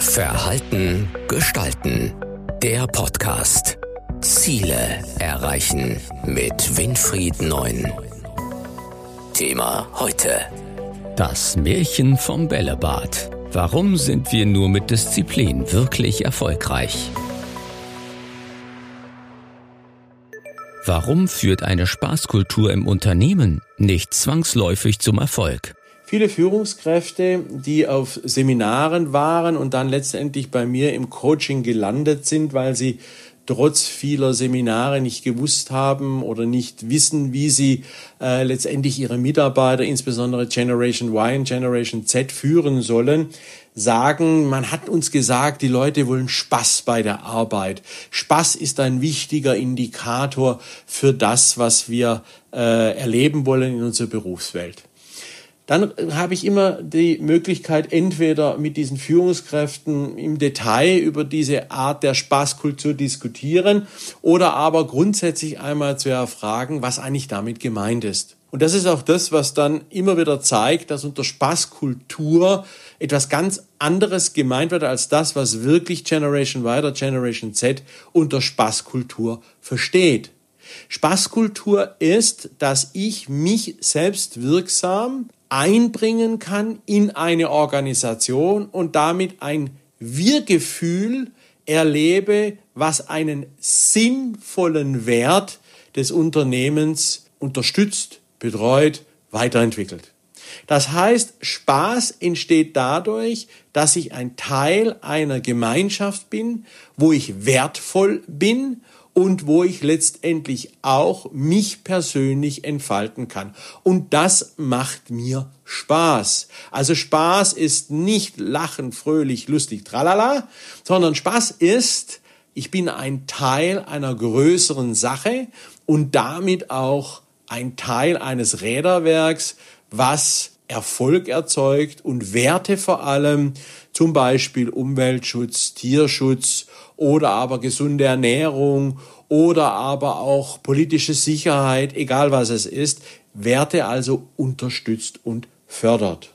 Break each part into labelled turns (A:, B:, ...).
A: Verhalten gestalten. Der Podcast. Ziele erreichen mit Winfried Neun. Thema heute. Das Märchen vom Bällebad. Warum sind wir nur mit Disziplin wirklich erfolgreich? Warum führt eine Spaßkultur im Unternehmen nicht zwangsläufig zum Erfolg?
B: Viele Führungskräfte, die auf Seminaren waren und dann letztendlich bei mir im Coaching gelandet sind, weil sie trotz vieler Seminare nicht gewusst haben oder nicht wissen, wie sie äh, letztendlich ihre Mitarbeiter, insbesondere Generation Y und Generation Z, führen sollen, sagen, man hat uns gesagt, die Leute wollen Spaß bei der Arbeit. Spaß ist ein wichtiger Indikator für das, was wir äh, erleben wollen in unserer Berufswelt dann habe ich immer die Möglichkeit, entweder mit diesen Führungskräften im Detail über diese Art der Spaßkultur diskutieren oder aber grundsätzlich einmal zu erfragen, was eigentlich damit gemeint ist. Und das ist auch das, was dann immer wieder zeigt, dass unter Spaßkultur etwas ganz anderes gemeint wird als das, was wirklich Generation Y oder Generation Z unter Spaßkultur versteht. Spaßkultur ist, dass ich mich selbst wirksam einbringen kann in eine Organisation und damit ein Wir-Gefühl erlebe, was einen sinnvollen Wert des Unternehmens unterstützt, betreut, weiterentwickelt. Das heißt, Spaß entsteht dadurch, dass ich ein Teil einer Gemeinschaft bin, wo ich wertvoll bin und wo ich letztendlich auch mich persönlich entfalten kann. Und das macht mir Spaß. Also Spaß ist nicht lachen, fröhlich, lustig, tralala, sondern Spaß ist, ich bin ein Teil einer größeren Sache und damit auch ein Teil eines Räderwerks, was Erfolg erzeugt und Werte vor allem, zum Beispiel Umweltschutz, Tierschutz oder aber gesunde Ernährung oder aber auch politische Sicherheit, egal was es ist, Werte also unterstützt und fördert.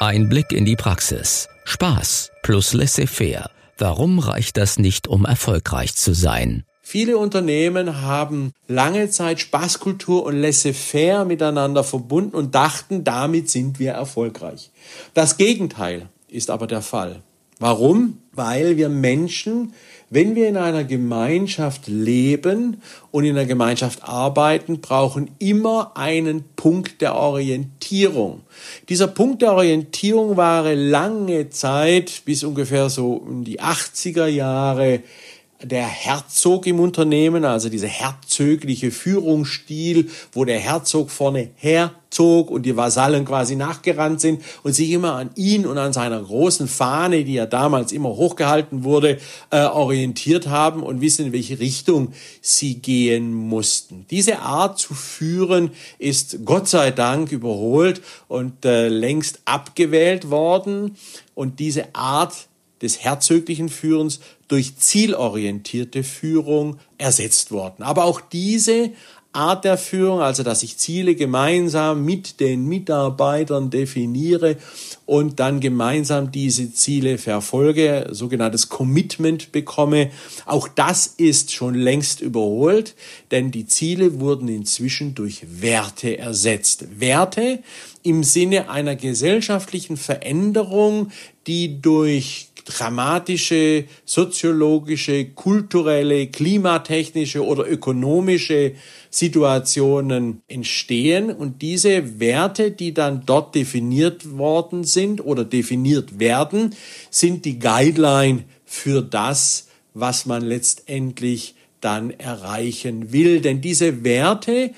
A: Ein Blick in die Praxis. Spaß plus laissez-faire. Warum reicht das nicht, um erfolgreich zu sein?
B: Viele Unternehmen haben lange Zeit Spaßkultur und laissez-faire miteinander verbunden und dachten, damit sind wir erfolgreich. Das Gegenteil ist aber der Fall. Warum? Weil wir Menschen, wenn wir in einer Gemeinschaft leben und in einer Gemeinschaft arbeiten, brauchen immer einen Punkt der Orientierung. Dieser Punkt der Orientierung war lange Zeit, bis ungefähr so in die 80er Jahre, der Herzog im Unternehmen, also dieser herzögliche Führungsstil, wo der Herzog vorne herzog und die Vasallen quasi nachgerannt sind und sich immer an ihn und an seiner großen Fahne, die ja damals immer hochgehalten wurde, äh, orientiert haben und wissen, in welche Richtung sie gehen mussten. Diese Art zu führen ist Gott sei Dank überholt und äh, längst abgewählt worden und diese Art des herzöglichen Führens durch zielorientierte Führung ersetzt worden. Aber auch diese Art der Führung, also dass ich Ziele gemeinsam mit den Mitarbeitern definiere und dann gemeinsam diese Ziele verfolge, sogenanntes Commitment bekomme. Auch das ist schon längst überholt, denn die Ziele wurden inzwischen durch Werte ersetzt. Werte im Sinne einer gesellschaftlichen Veränderung, die durch dramatische soziologische, kulturelle, klimatechnische oder ökonomische Situationen entstehen und diese Werte, die dann dort definiert worden sind oder definiert werden, sind die Guideline für das, was man letztendlich dann erreichen will. Denn diese Werte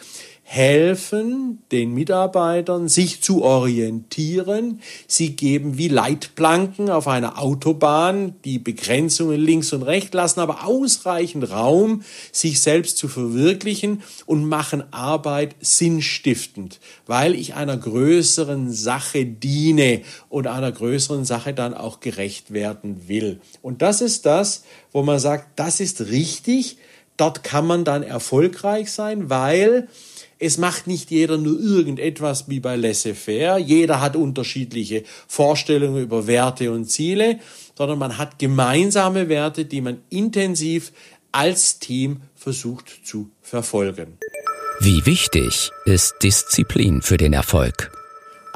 B: helfen den Mitarbeitern, sich zu orientieren. Sie geben wie Leitplanken auf einer Autobahn die Begrenzungen links und rechts, lassen aber ausreichend Raum, sich selbst zu verwirklichen und machen Arbeit sinnstiftend, weil ich einer größeren Sache diene und einer größeren Sache dann auch gerecht werden will. Und das ist das, wo man sagt, das ist richtig, Dort kann man dann erfolgreich sein, weil es macht nicht jeder nur irgendetwas wie bei Laissez-faire. Jeder hat unterschiedliche Vorstellungen über Werte und Ziele, sondern man hat gemeinsame Werte, die man intensiv als Team versucht zu verfolgen.
A: Wie wichtig ist Disziplin für den Erfolg?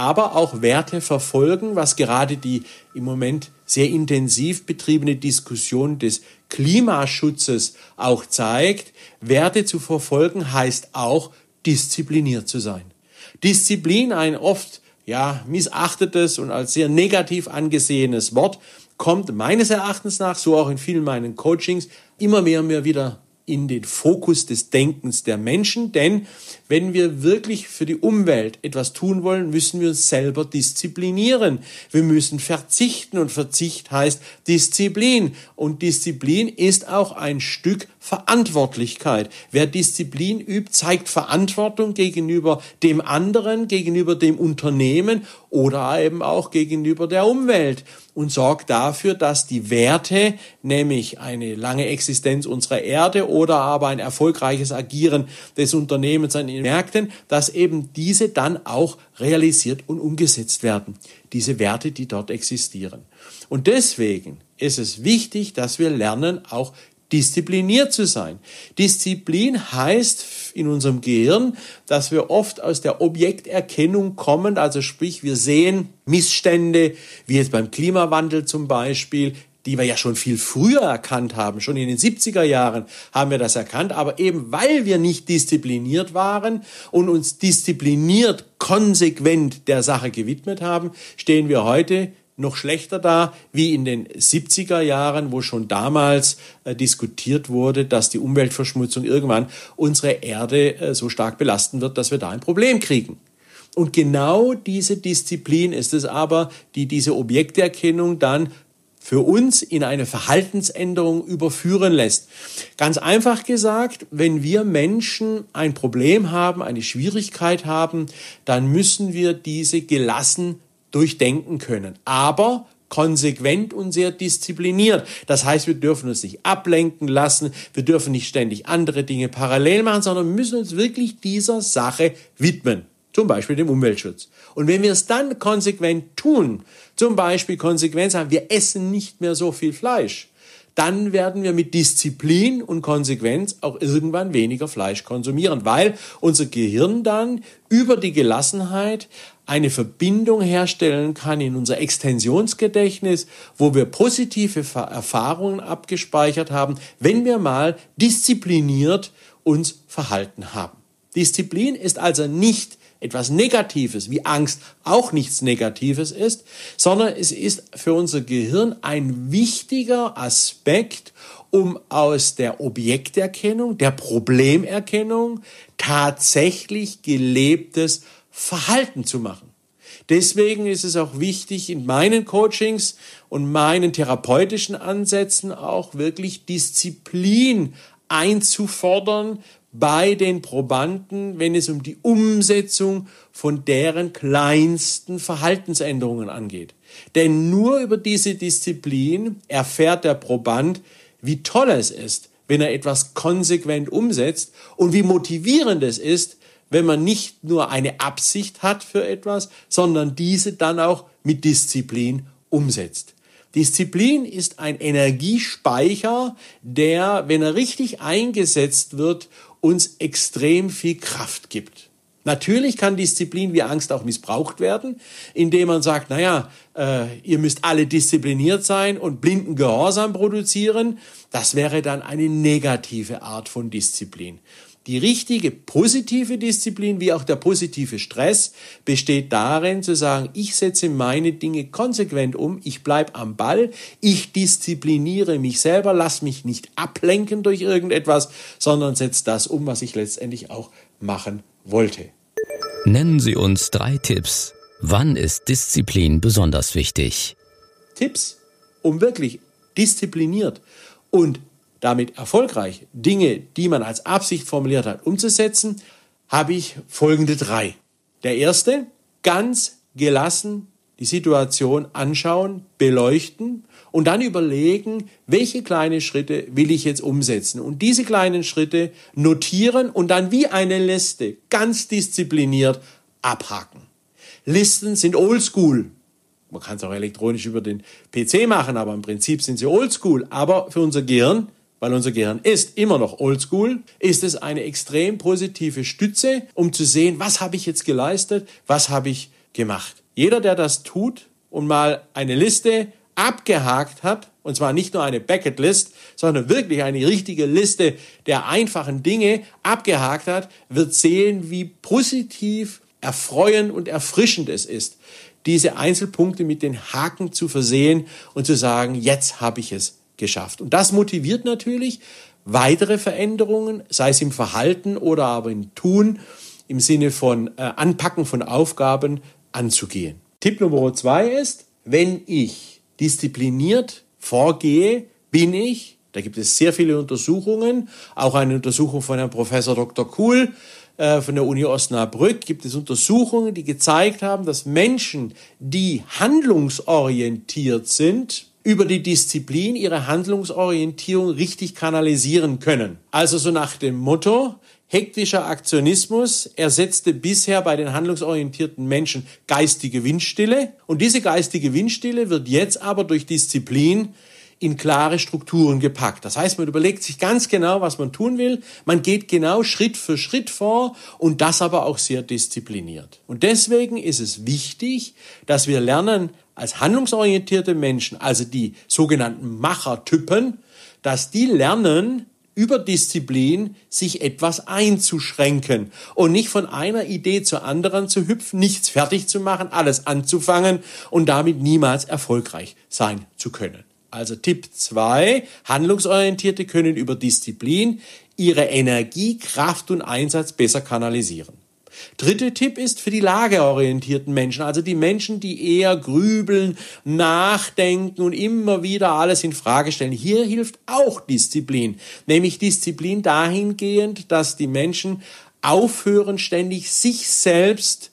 B: Aber auch Werte verfolgen, was gerade die im Moment sehr intensiv betriebene Diskussion des Klimaschutzes auch zeigt. Werte zu verfolgen heißt auch diszipliniert zu sein. Disziplin, ein oft ja, missachtetes und als sehr negativ angesehenes Wort, kommt meines Erachtens nach, so auch in vielen meinen Coachings, immer mehr und mehr wieder in den Fokus des Denkens der Menschen, denn wenn wir wirklich für die Umwelt etwas tun wollen, müssen wir uns selber disziplinieren. Wir müssen verzichten und Verzicht heißt Disziplin und Disziplin ist auch ein Stück Verantwortlichkeit. Wer Disziplin übt, zeigt Verantwortung gegenüber dem anderen, gegenüber dem Unternehmen oder eben auch gegenüber der Umwelt und sorgt dafür, dass die Werte, nämlich eine lange Existenz unserer Erde oder aber ein erfolgreiches Agieren des Unternehmens an den Märkten, dass eben diese dann auch realisiert und umgesetzt werden. Diese Werte, die dort existieren. Und deswegen ist es wichtig, dass wir lernen, auch diszipliniert zu sein. Disziplin heißt in unserem Gehirn, dass wir oft aus der Objekterkennung kommen, also sprich, wir sehen Missstände, wie jetzt beim Klimawandel zum Beispiel, die wir ja schon viel früher erkannt haben, schon in den 70er Jahren haben wir das erkannt, aber eben weil wir nicht diszipliniert waren und uns diszipliniert konsequent der Sache gewidmet haben, stehen wir heute noch schlechter da wie in den 70er Jahren, wo schon damals äh, diskutiert wurde, dass die Umweltverschmutzung irgendwann unsere Erde äh, so stark belasten wird, dass wir da ein Problem kriegen. Und genau diese Disziplin ist es aber, die diese Objekterkennung dann für uns in eine Verhaltensänderung überführen lässt. Ganz einfach gesagt, wenn wir Menschen ein Problem haben, eine Schwierigkeit haben, dann müssen wir diese gelassen durchdenken können. Aber konsequent und sehr diszipliniert. Das heißt, wir dürfen uns nicht ablenken lassen, wir dürfen nicht ständig andere Dinge parallel machen, sondern müssen uns wirklich dieser Sache widmen. Zum Beispiel dem Umweltschutz. Und wenn wir es dann konsequent tun, zum Beispiel konsequent sagen, wir essen nicht mehr so viel Fleisch, dann werden wir mit Disziplin und Konsequenz auch irgendwann weniger Fleisch konsumieren, weil unser Gehirn dann über die Gelassenheit eine Verbindung herstellen kann in unser Extensionsgedächtnis, wo wir positive Erfahrungen abgespeichert haben, wenn wir mal diszipliniert uns verhalten haben. Disziplin ist also nicht etwas Negatives, wie Angst auch nichts Negatives ist, sondern es ist für unser Gehirn ein wichtiger Aspekt, um aus der Objekterkennung, der Problemerkennung tatsächlich gelebtes Verhalten zu machen. Deswegen ist es auch wichtig, in meinen Coachings und meinen therapeutischen Ansätzen auch wirklich Disziplin einzufordern bei den Probanden, wenn es um die Umsetzung von deren kleinsten Verhaltensänderungen angeht. Denn nur über diese Disziplin erfährt der Proband, wie toll es ist, wenn er etwas konsequent umsetzt und wie motivierend es ist, wenn man nicht nur eine Absicht hat für etwas, sondern diese dann auch mit Disziplin umsetzt. Disziplin ist ein Energiespeicher, der, wenn er richtig eingesetzt wird, uns extrem viel Kraft gibt. Natürlich kann Disziplin wie Angst auch missbraucht werden, indem man sagt, naja, äh, ihr müsst alle diszipliniert sein und blinden Gehorsam produzieren. Das wäre dann eine negative Art von Disziplin. Die richtige positive Disziplin wie auch der positive Stress besteht darin zu sagen, ich setze meine Dinge konsequent um, ich bleibe am Ball, ich diszipliniere mich selber, lass mich nicht ablenken durch irgendetwas, sondern setze das um, was ich letztendlich auch machen wollte.
A: Nennen Sie uns drei Tipps. Wann ist Disziplin besonders wichtig?
B: Tipps, um wirklich diszipliniert und damit erfolgreich Dinge, die man als Absicht formuliert hat, umzusetzen, habe ich folgende drei. Der erste, ganz gelassen die Situation anschauen, beleuchten und dann überlegen, welche kleine Schritte will ich jetzt umsetzen. Und diese kleinen Schritte notieren und dann wie eine Liste ganz diszipliniert abhaken. Listen sind oldschool. Man kann es auch elektronisch über den PC machen, aber im Prinzip sind sie oldschool. Aber für unser Gehirn, weil unser Gehirn ist immer noch oldschool, ist es eine extrem positive Stütze, um zu sehen, was habe ich jetzt geleistet, was habe ich gemacht. Jeder, der das tut und mal eine Liste abgehakt hat, und zwar nicht nur eine Bucketlist, sondern wirklich eine richtige Liste der einfachen Dinge abgehakt hat, wird sehen, wie positiv, erfreuend und erfrischend es ist, diese Einzelpunkte mit den Haken zu versehen und zu sagen, jetzt habe ich es geschafft. Und das motiviert natürlich weitere Veränderungen, sei es im Verhalten oder aber im Tun, im Sinne von äh, Anpacken von Aufgaben anzugehen. Tipp Nummer zwei ist, wenn ich diszipliniert vorgehe, bin ich, da gibt es sehr viele Untersuchungen, auch eine Untersuchung von Herrn Professor Dr. Kuhl äh, von der Uni Osnabrück gibt es Untersuchungen, die gezeigt haben, dass Menschen, die handlungsorientiert sind, über die Disziplin ihre Handlungsorientierung richtig kanalisieren können. Also so nach dem Motto, hektischer Aktionismus ersetzte bisher bei den handlungsorientierten Menschen geistige Windstille und diese geistige Windstille wird jetzt aber durch Disziplin in klare Strukturen gepackt. Das heißt, man überlegt sich ganz genau, was man tun will. Man geht genau Schritt für Schritt vor und das aber auch sehr diszipliniert. Und deswegen ist es wichtig, dass wir lernen, als handlungsorientierte Menschen, also die sogenannten Machertypen, dass die lernen, über Disziplin sich etwas einzuschränken und nicht von einer Idee zur anderen zu hüpfen, nichts fertig zu machen, alles anzufangen und damit niemals erfolgreich sein zu können. Also Tipp 2, Handlungsorientierte können über Disziplin ihre Energie, Kraft und Einsatz besser kanalisieren. Dritter Tipp ist für die lageorientierten Menschen, also die Menschen, die eher grübeln, nachdenken und immer wieder alles in Frage stellen. Hier hilft auch Disziplin, nämlich Disziplin dahingehend, dass die Menschen aufhören, ständig sich selbst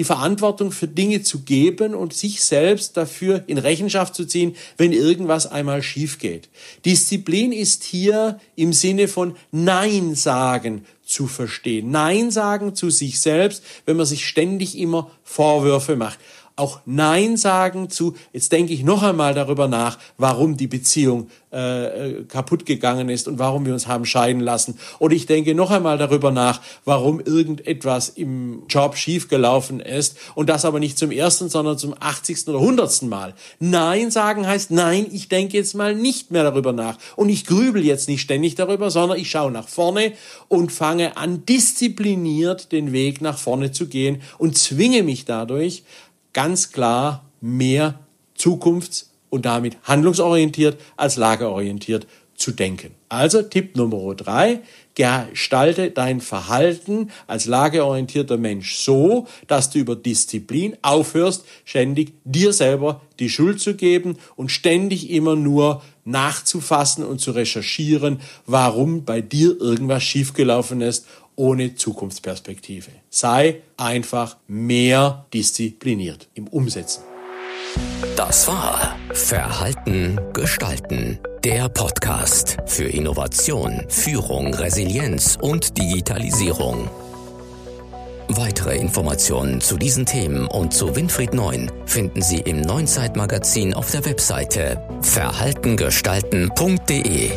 B: die Verantwortung für Dinge zu geben und sich selbst dafür in Rechenschaft zu ziehen, wenn irgendwas einmal schief geht. Disziplin ist hier im Sinne von Nein sagen zu verstehen. Nein sagen zu sich selbst, wenn man sich ständig immer Vorwürfe macht auch Nein sagen zu, jetzt denke ich noch einmal darüber nach, warum die Beziehung äh, kaputt gegangen ist und warum wir uns haben scheiden lassen. Oder ich denke noch einmal darüber nach, warum irgendetwas im Job schiefgelaufen ist und das aber nicht zum ersten, sondern zum 80. oder 100. Mal. Nein sagen heißt, nein, ich denke jetzt mal nicht mehr darüber nach und ich grübel jetzt nicht ständig darüber, sondern ich schaue nach vorne und fange an, diszipliniert den Weg nach vorne zu gehen und zwinge mich dadurch, ganz klar mehr zukunfts- und damit handlungsorientiert als lagerorientiert zu denken. Also Tipp Nummer drei, gestalte dein Verhalten als lageorientierter Mensch so, dass du über Disziplin aufhörst, ständig dir selber die Schuld zu geben und ständig immer nur nachzufassen und zu recherchieren, warum bei dir irgendwas schiefgelaufen ist ohne Zukunftsperspektive. Sei einfach mehr diszipliniert im Umsetzen.
A: Das war Verhalten gestalten. Der Podcast für Innovation, Führung, Resilienz und Digitalisierung. Weitere Informationen zu diesen Themen und zu Winfried Neun finden Sie im Neuen Zeitmagazin auf der Webseite verhaltengestalten.de.